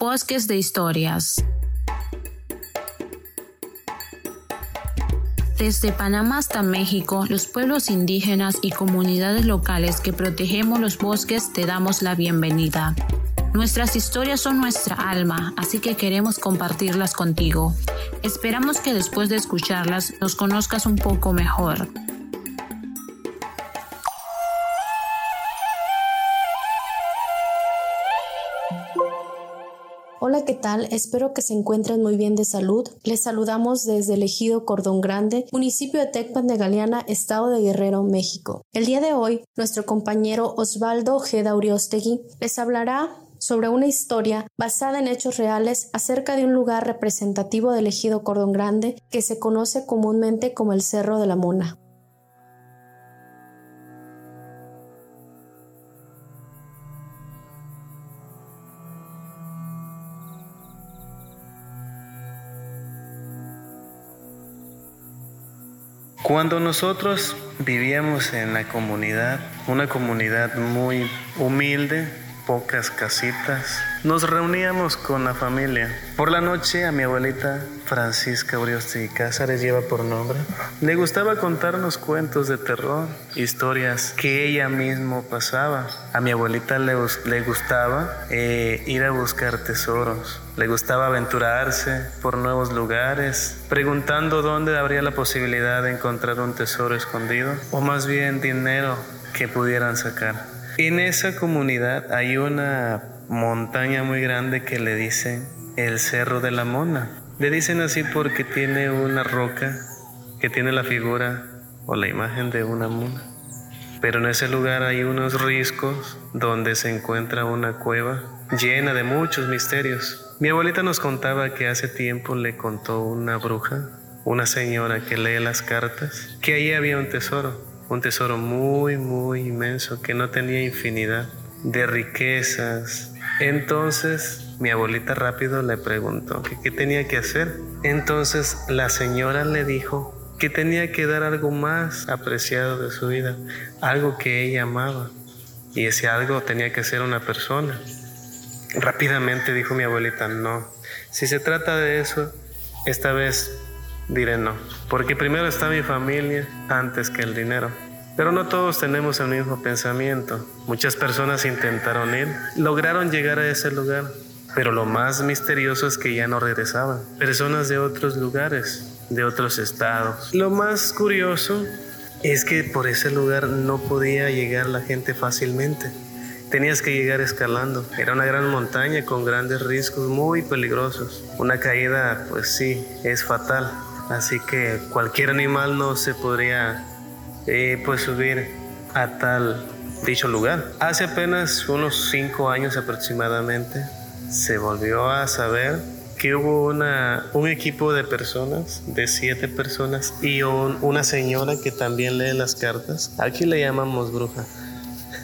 Bosques de Historias. Desde Panamá hasta México, los pueblos indígenas y comunidades locales que protegemos los bosques te damos la bienvenida. Nuestras historias son nuestra alma, así que queremos compartirlas contigo. Esperamos que después de escucharlas nos conozcas un poco mejor. Hola, ¿qué tal? Espero que se encuentren muy bien de salud. Les saludamos desde el ejido Cordón Grande, municipio de Tecpan de Galeana, estado de Guerrero, México. El día de hoy, nuestro compañero Osvaldo G. Uriostegui les hablará sobre una historia basada en hechos reales acerca de un lugar representativo del ejido Cordón Grande que se conoce comúnmente como el Cerro de la Mona. Cuando nosotros vivíamos en la comunidad, una comunidad muy humilde, pocas casitas. Nos reuníamos con la familia. Por la noche a mi abuelita Francisca Urioste y Cázares lleva por nombre. Le gustaba contarnos cuentos de terror, historias que ella misma pasaba. A mi abuelita le, le gustaba eh, ir a buscar tesoros. Le gustaba aventurarse por nuevos lugares, preguntando dónde habría la posibilidad de encontrar un tesoro escondido o más bien dinero que pudieran sacar. En esa comunidad hay una montaña muy grande que le dicen el Cerro de la Mona. Le dicen así porque tiene una roca que tiene la figura o la imagen de una mona. Pero en ese lugar hay unos riscos donde se encuentra una cueva llena de muchos misterios. Mi abuelita nos contaba que hace tiempo le contó una bruja, una señora que lee las cartas, que ahí había un tesoro un tesoro muy, muy inmenso que no tenía infinidad de riquezas. Entonces mi abuelita rápido le preguntó que qué tenía que hacer. Entonces la señora le dijo que tenía que dar algo más apreciado de su vida, algo que ella amaba. Y ese algo tenía que ser una persona. Rápidamente dijo mi abuelita, no, si se trata de eso, esta vez diré no, porque primero está mi familia antes que el dinero. Pero no todos tenemos el mismo pensamiento. Muchas personas intentaron ir, lograron llegar a ese lugar, pero lo más misterioso es que ya no regresaban. Personas de otros lugares, de otros estados. Lo más curioso es que por ese lugar no podía llegar la gente fácilmente. Tenías que llegar escalando. Era una gran montaña con grandes riscos muy peligrosos. Una caída, pues sí, es fatal. Así que cualquier animal no se podría eh, pues subir a tal dicho lugar. Hace apenas unos cinco años aproximadamente se volvió a saber que hubo una, un equipo de personas, de siete personas, y una señora que también lee las cartas. Aquí le llamamos bruja.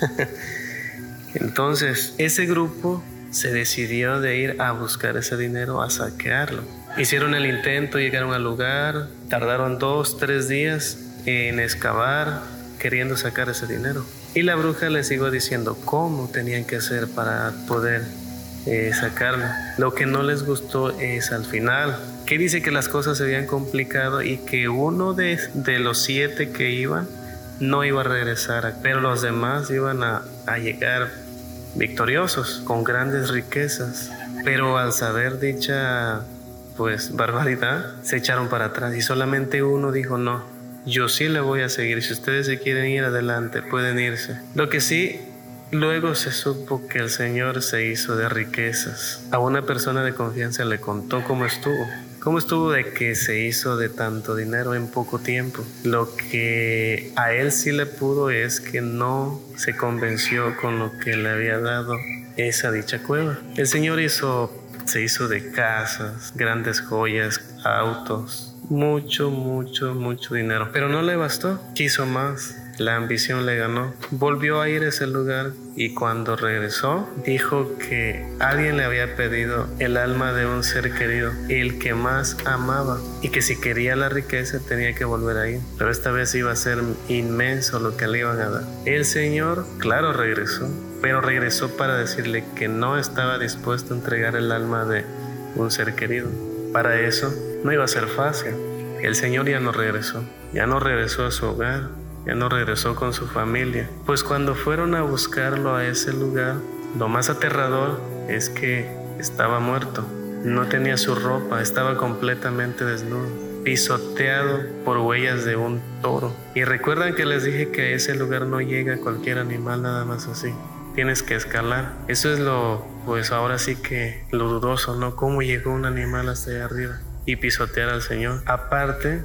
Entonces, ese grupo se decidió de ir a buscar ese dinero, a saquearlo. Hicieron el intento, llegaron al lugar, tardaron dos, tres días en excavar, queriendo sacar ese dinero. Y la bruja les siguió diciendo cómo tenían que hacer para poder eh, sacarlo. Lo que no les gustó es al final, que dice que las cosas se habían complicado y que uno de, de los siete que iban no iba a regresar, pero los demás iban a, a llegar victoriosos, con grandes riquezas. Pero al saber dicha pues barbaridad, se echaron para atrás y solamente uno dijo no, yo sí le voy a seguir, si ustedes se quieren ir adelante, pueden irse. Lo que sí, luego se supo que el Señor se hizo de riquezas. A una persona de confianza le contó cómo estuvo. ¿Cómo estuvo de que se hizo de tanto dinero en poco tiempo? Lo que a él sí le pudo es que no se convenció con lo que le había dado esa dicha cueva. El Señor hizo se hizo de casas, grandes joyas, autos, mucho, mucho, mucho dinero. Pero no le bastó, quiso más. La ambición le ganó. Volvió a ir a ese lugar y cuando regresó dijo que alguien le había pedido el alma de un ser querido, el que más amaba, y que si quería la riqueza tenía que volver a. Pero esta vez iba a ser inmenso lo que le iban a dar. El Señor, claro, regresó pero regresó para decirle que no estaba dispuesto a entregar el alma de un ser querido. Para eso no iba a ser fácil. El Señor ya no regresó, ya no regresó a su hogar, ya no regresó con su familia. Pues cuando fueron a buscarlo a ese lugar, lo más aterrador es que estaba muerto. No tenía su ropa, estaba completamente desnudo, pisoteado por huellas de un toro. Y recuerdan que les dije que a ese lugar no llega cualquier animal nada más así. Tienes que escalar. Eso es lo, pues ahora sí que lo dudoso, ¿no? ¿Cómo llegó un animal hasta allá arriba y pisotear al Señor? Aparte,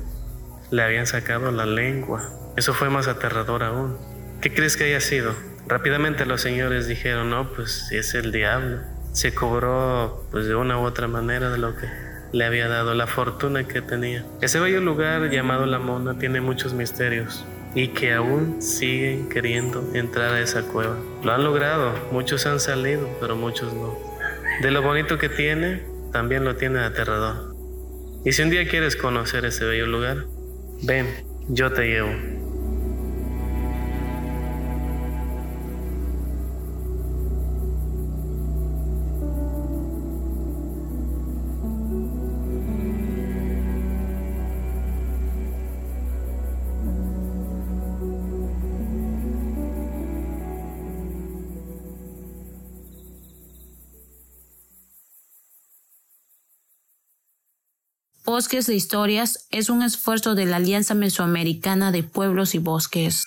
le habían sacado la lengua. Eso fue más aterrador aún. ¿Qué crees que haya sido? Rápidamente los señores dijeron, no, pues es el diablo. Se cobró pues de una u otra manera de lo que le había dado, la fortuna que tenía. Ese bello lugar llamado La Mona tiene muchos misterios y que aún siguen queriendo entrar a esa cueva. Lo han logrado, muchos han salido, pero muchos no. De lo bonito que tiene, también lo tiene aterrador. Y si un día quieres conocer ese bello lugar, ven, yo te llevo. Bosques de Historias es un esfuerzo de la Alianza Mesoamericana de Pueblos y Bosques.